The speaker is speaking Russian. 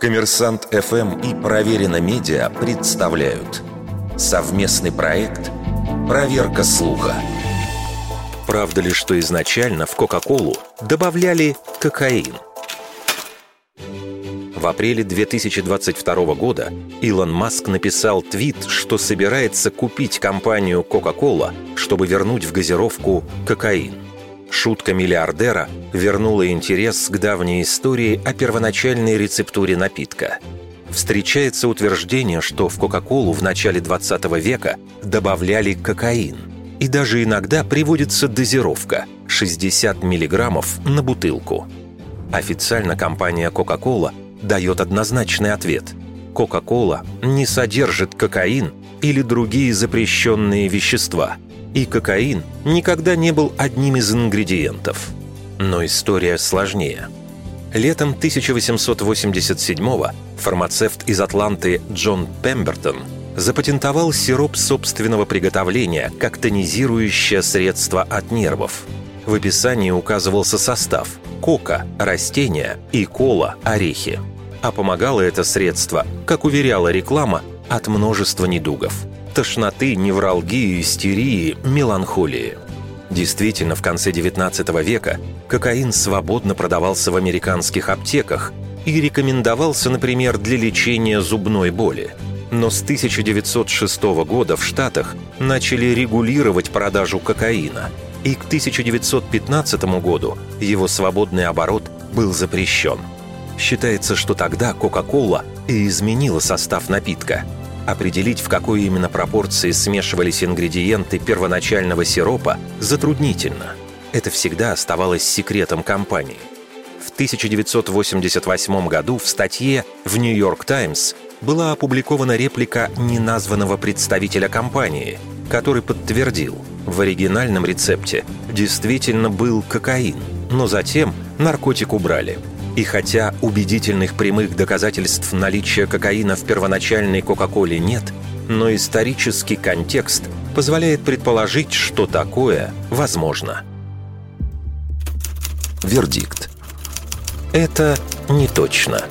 Коммерсант ФМ и Проверено Медиа представляют совместный проект «Проверка слуха». Правда ли, что изначально в Кока-Колу добавляли кокаин? В апреле 2022 года Илон Маск написал твит, что собирается купить компанию Coca-Cola, чтобы вернуть в газировку кокаин. Шутка миллиардера вернула интерес к давней истории о первоначальной рецептуре напитка. Встречается утверждение, что в Кока-Колу в начале 20 века добавляли кокаин. И даже иногда приводится дозировка – 60 миллиграммов на бутылку. Официально компания Coca-Cola дает однозначный ответ. Кока-кола не содержит кокаин или другие запрещенные вещества. И кокаин никогда не был одним из ингредиентов. Но история сложнее. Летом 1887-го фармацевт из Атланты Джон Пембертон запатентовал сироп собственного приготовления как тонизирующее средство от нервов. В описании указывался состав – кока – растения и кола – орехи. А помогало это средство, как уверяла реклама, от множества недугов – тошноты, невралгии, истерии, меланхолии. Действительно, в конце XIX века кокаин свободно продавался в американских аптеках и рекомендовался, например, для лечения зубной боли. Но с 1906 года в Штатах начали регулировать продажу кокаина, и к 1915 году его свободный оборот был запрещен – Считается, что тогда Кока-Кола и изменила состав напитка. Определить, в какой именно пропорции смешивались ингредиенты первоначального сиропа, затруднительно. Это всегда оставалось секретом компании. В 1988 году в статье в «Нью-Йорк Таймс» была опубликована реплика неназванного представителя компании, который подтвердил, в оригинальном рецепте действительно был кокаин, но затем наркотик убрали – и хотя убедительных прямых доказательств наличия кокаина в первоначальной Кока-Коле нет, но исторический контекст позволяет предположить, что такое возможно. Вердикт. Это не точно.